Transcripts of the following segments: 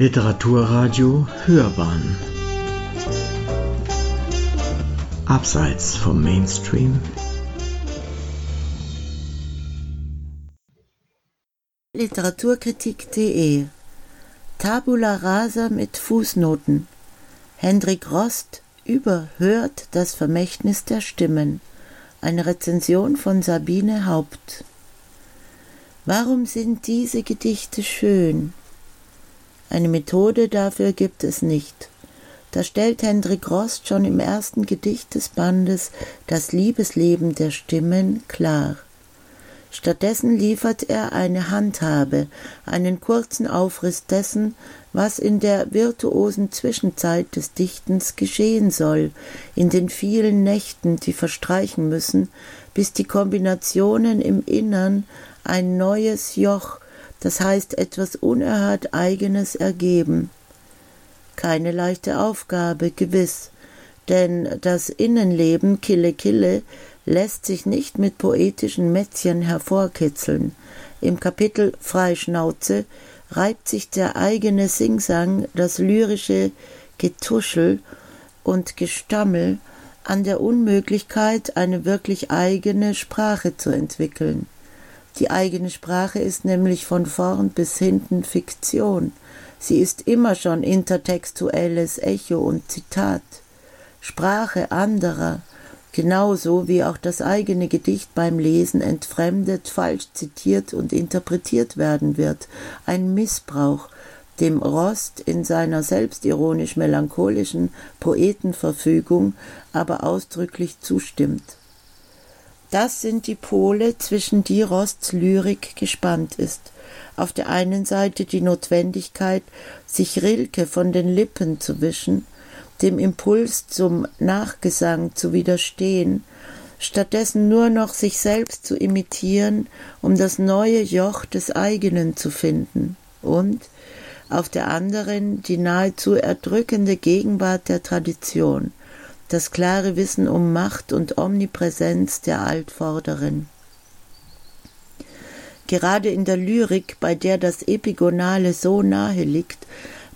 Literaturradio Hörbahn. Abseits vom Mainstream. Literaturkritik.de Tabula rasa mit Fußnoten. Hendrik Rost überhört das Vermächtnis der Stimmen. Eine Rezension von Sabine Haupt. Warum sind diese Gedichte schön? Eine Methode dafür gibt es nicht. Da stellt Hendrik Rost schon im ersten Gedicht des Bandes das Liebesleben der Stimmen klar. Stattdessen liefert er eine Handhabe, einen kurzen Aufriss dessen, was in der virtuosen Zwischenzeit des Dichtens geschehen soll, in den vielen Nächten, die verstreichen müssen, bis die Kombinationen im Innern ein neues Joch das heißt etwas unerhört Eigenes ergeben. Keine leichte Aufgabe, gewiss, denn das Innenleben Kille Kille lässt sich nicht mit poetischen Mätzchen hervorkitzeln. Im Kapitel Freischnauze reibt sich der eigene Singsang, das lyrische Getuschel und Gestammel an der Unmöglichkeit, eine wirklich eigene Sprache zu entwickeln. Die eigene Sprache ist nämlich von vorn bis hinten Fiktion. Sie ist immer schon intertextuelles Echo und Zitat. Sprache anderer, genauso wie auch das eigene Gedicht beim Lesen entfremdet, falsch zitiert und interpretiert werden wird, ein Missbrauch, dem Rost in seiner selbstironisch melancholischen Poetenverfügung aber ausdrücklich zustimmt. Das sind die Pole, zwischen die Rosts Lyrik gespannt ist. Auf der einen Seite die Notwendigkeit, sich Rilke von den Lippen zu wischen, dem Impuls zum Nachgesang zu widerstehen, stattdessen nur noch sich selbst zu imitieren, um das neue Joch des eigenen zu finden, und auf der anderen die nahezu erdrückende Gegenwart der Tradition, das klare Wissen um Macht und Omnipräsenz der Altvorderen. Gerade in der Lyrik, bei der das Epigonale so nahe liegt,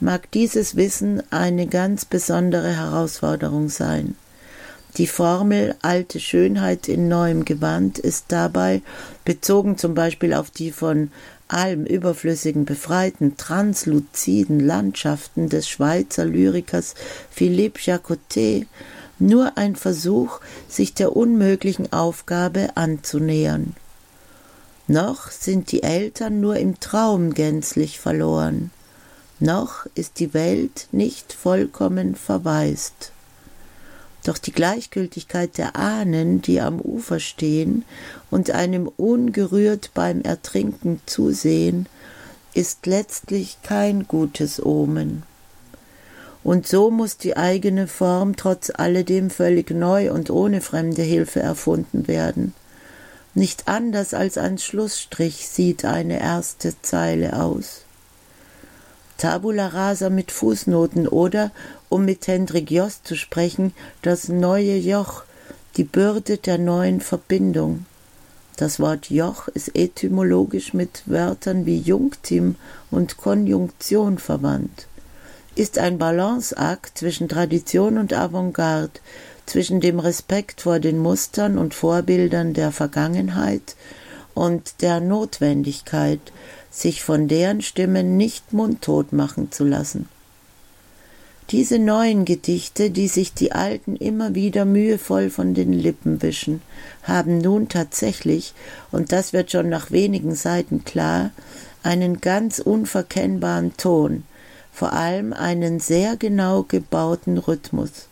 mag dieses Wissen eine ganz besondere Herausforderung sein. Die Formel alte Schönheit in neuem Gewand ist dabei, bezogen zum Beispiel auf die von allem überflüssigen befreiten transluziden Landschaften des Schweizer Lyrikers Philippe Jacotet, nur ein Versuch, sich der unmöglichen Aufgabe anzunähern. Noch sind die Eltern nur im Traum gänzlich verloren, noch ist die Welt nicht vollkommen verwaist. Doch die Gleichgültigkeit der Ahnen, die am Ufer stehen und einem ungerührt beim Ertrinken zusehen, ist letztlich kein gutes Omen. Und so muss die eigene Form trotz alledem völlig neu und ohne fremde Hilfe erfunden werden. Nicht anders als ein Schlussstrich sieht eine erste Zeile aus. Tabula rasa mit Fußnoten oder, um mit Hendrik Jost zu sprechen, das neue Joch, die Bürde der neuen Verbindung. Das Wort Joch ist etymologisch mit Wörtern wie Junktim und Konjunktion verwandt ist ein Balanceakt zwischen Tradition und Avantgarde, zwischen dem Respekt vor den Mustern und Vorbildern der Vergangenheit und der Notwendigkeit, sich von deren Stimmen nicht mundtot machen zu lassen. Diese neuen Gedichte, die sich die alten immer wieder mühevoll von den Lippen wischen, haben nun tatsächlich, und das wird schon nach wenigen Seiten klar, einen ganz unverkennbaren Ton, vor allem einen sehr genau gebauten Rhythmus.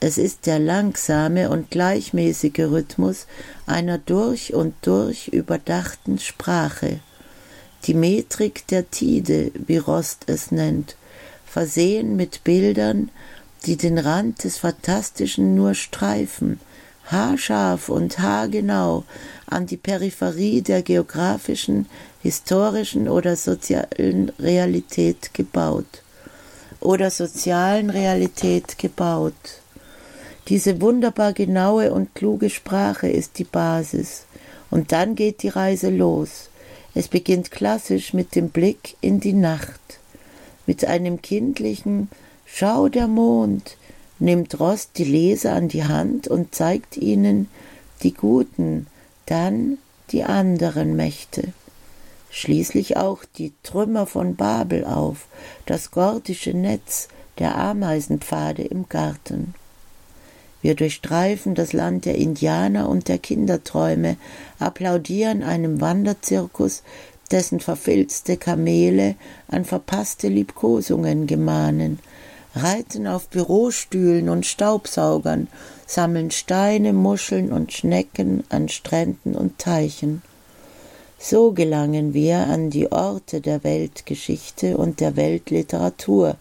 Es ist der langsame und gleichmäßige Rhythmus einer durch und durch überdachten Sprache, die Metrik der Tide, wie Rost es nennt, versehen mit Bildern, die den Rand des Phantastischen nur streifen, haarscharf und haargenau an die Peripherie der geografischen, historischen oder sozialen Realität gebaut. Oder sozialen Realität gebaut. Diese wunderbar genaue und kluge Sprache ist die Basis. Und dann geht die Reise los. Es beginnt klassisch mit dem Blick in die Nacht. Mit einem kindlichen Schau der Mond nimmt Rost die Leser an die Hand und zeigt ihnen die guten, dann die anderen Mächte. Schließlich auch die Trümmer von Babel auf, das gordische Netz der Ameisenpfade im Garten. Wir durchstreifen das Land der Indianer und der Kinderträume, applaudieren einem Wanderzirkus, dessen verfilzte Kamele an verpasste Liebkosungen gemahnen, reiten auf Bürostühlen und Staubsaugern, sammeln Steine, Muscheln und Schnecken an Stränden und Teichen. So gelangen wir an die Orte der Weltgeschichte und der Weltliteratur,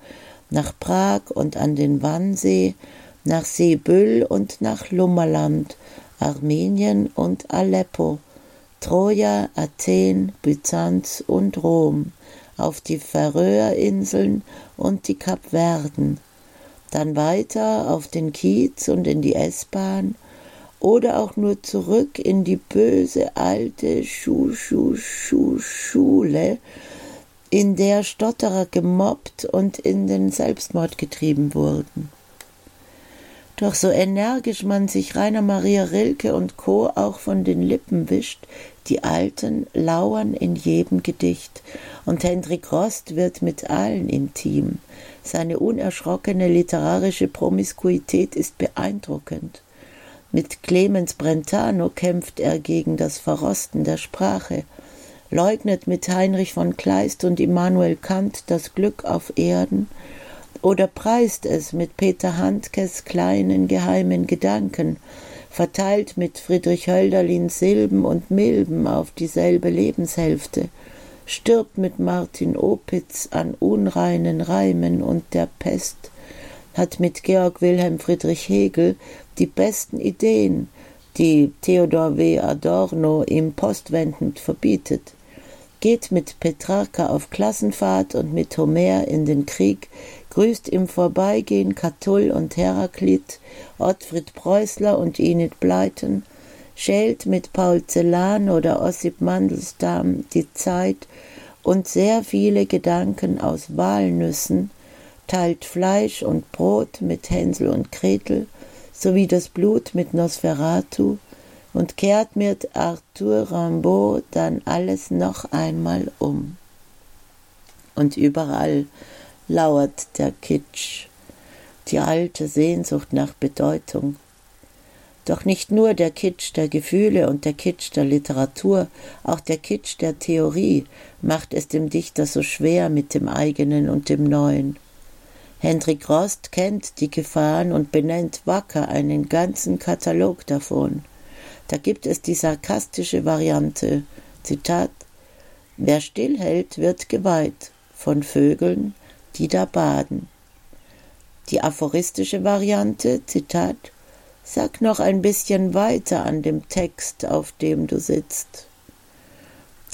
nach Prag und an den Wannsee, nach Seebüll und nach Lummerland, Armenien und Aleppo, Troja, Athen, Byzanz und Rom, auf die Färöerinseln und die Kapverden, dann weiter auf den Kiez und in die S-Bahn oder auch nur zurück in die böse alte Schuh-Schuh-Schuh-Schule, in der Stotterer gemobbt und in den Selbstmord getrieben wurden. Doch so energisch man sich Rainer Maria Rilke und Co. auch von den Lippen wischt, die Alten lauern in jedem Gedicht, und Hendrik Rost wird mit allen intim. Seine unerschrockene literarische Promiskuität ist beeindruckend. Mit Clemens Brentano kämpft er gegen das Verrosten der Sprache, leugnet mit Heinrich von Kleist und Immanuel Kant das Glück auf Erden oder preist es mit Peter Handkes kleinen geheimen Gedanken, verteilt mit Friedrich Hölderlins Silben und Milben auf dieselbe Lebenshälfte, stirbt mit Martin Opitz an unreinen Reimen und der Pest, hat mit Georg Wilhelm Friedrich Hegel die besten Ideen, die Theodor W. Adorno ihm postwendend verbietet, geht mit Petrarca auf Klassenfahrt und mit Homer in den Krieg, grüßt im Vorbeigehen Catull und Heraklit, Ottfried Preußler und Enid Blyton, schält mit Paul Celan oder Ossip Mandelstam die Zeit und sehr viele Gedanken aus Walnüssen, teilt Fleisch und Brot mit Hänsel und Gretel, sowie das Blut mit Nosferatu, und kehrt mit Arthur Rimbaud dann alles noch einmal um. Und überall lauert der Kitsch, die alte Sehnsucht nach Bedeutung. Doch nicht nur der Kitsch der Gefühle und der Kitsch der Literatur, auch der Kitsch der Theorie macht es dem Dichter so schwer mit dem eigenen und dem Neuen. Hendrik Rost kennt die Gefahren und benennt wacker einen ganzen Katalog davon. Da gibt es die sarkastische Variante, Zitat, Wer stillhält, wird geweiht von Vögeln, die da baden. Die aphoristische Variante, Zitat, Sag noch ein bisschen weiter an dem Text, auf dem du sitzt.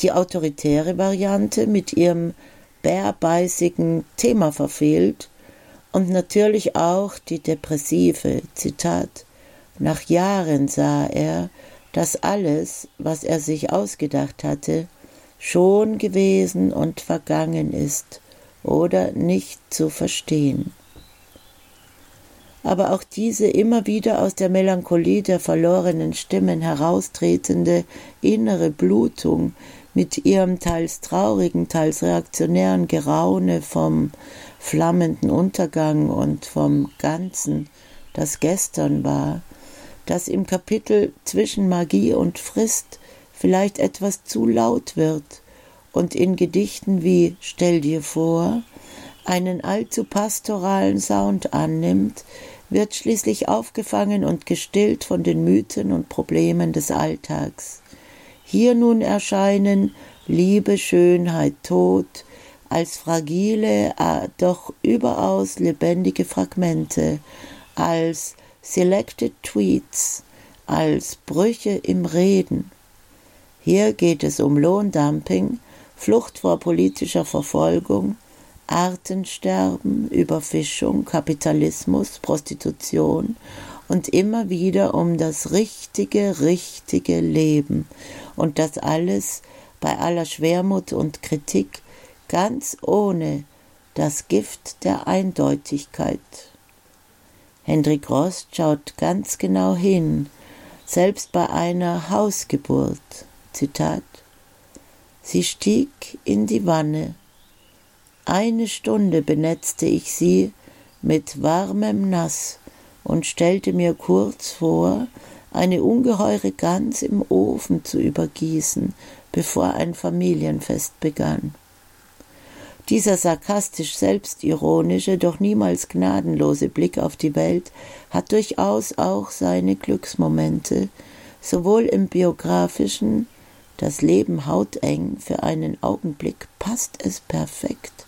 Die autoritäre Variante mit ihrem bärbeißigen Thema verfehlt und natürlich auch die depressive, Zitat, nach Jahren sah er, dass alles, was er sich ausgedacht hatte, schon gewesen und vergangen ist oder nicht zu verstehen. Aber auch diese immer wieder aus der Melancholie der verlorenen Stimmen heraustretende innere Blutung mit ihrem teils traurigen, teils reaktionären Geraune vom flammenden Untergang und vom Ganzen, das gestern war, das im Kapitel zwischen Magie und Frist vielleicht etwas zu laut wird und in Gedichten wie Stell dir vor einen allzu pastoralen Sound annimmt, wird schließlich aufgefangen und gestillt von den Mythen und Problemen des Alltags. Hier nun erscheinen Liebe, Schönheit, Tod als fragile, doch überaus lebendige Fragmente, als Selected Tweets als Brüche im Reden. Hier geht es um Lohndumping, Flucht vor politischer Verfolgung, Artensterben, Überfischung, Kapitalismus, Prostitution und immer wieder um das richtige, richtige Leben und das alles bei aller Schwermut und Kritik ganz ohne das Gift der Eindeutigkeit. Hendrik Rost schaut ganz genau hin, selbst bei einer Hausgeburt. Zitat Sie stieg in die Wanne. Eine Stunde benetzte ich sie mit warmem Nass und stellte mir kurz vor, eine ungeheure Gans im Ofen zu übergießen, bevor ein Familienfest begann. Dieser sarkastisch selbstironische, doch niemals gnadenlose Blick auf die Welt hat durchaus auch seine Glücksmomente, sowohl im biografischen, das Leben hauteng, für einen Augenblick passt es perfekt,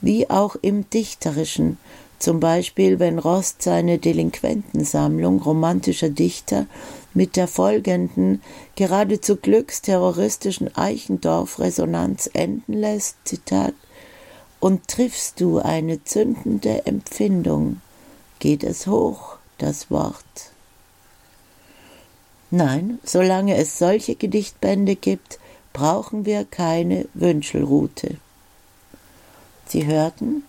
wie auch im dichterischen, zum Beispiel wenn Rost seine Delinquentensammlung romantischer Dichter mit der folgenden, geradezu glücksterroristischen Eichendorff-Resonanz enden lässt, Zitat, und triffst du eine zündende Empfindung, geht es hoch, das Wort. Nein, solange es solche Gedichtbände gibt, brauchen wir keine Wünschelrute. Sie hörten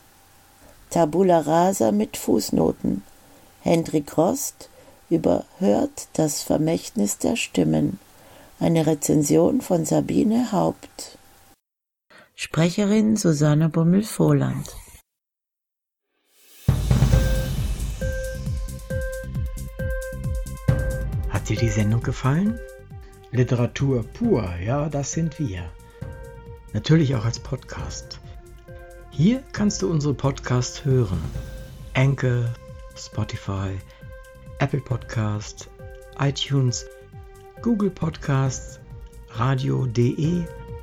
Tabula Rasa mit Fußnoten. Hendrik Rost überhört das Vermächtnis der Stimmen. Eine Rezension von Sabine Haupt. Sprecherin Susanne Bummel-Vohland. Hat dir die Sendung gefallen? Literatur pur, ja, das sind wir. Natürlich auch als Podcast. Hier kannst du unsere Podcasts hören. Anchor, Spotify, Apple Podcast, iTunes, Google Podcasts, radio.de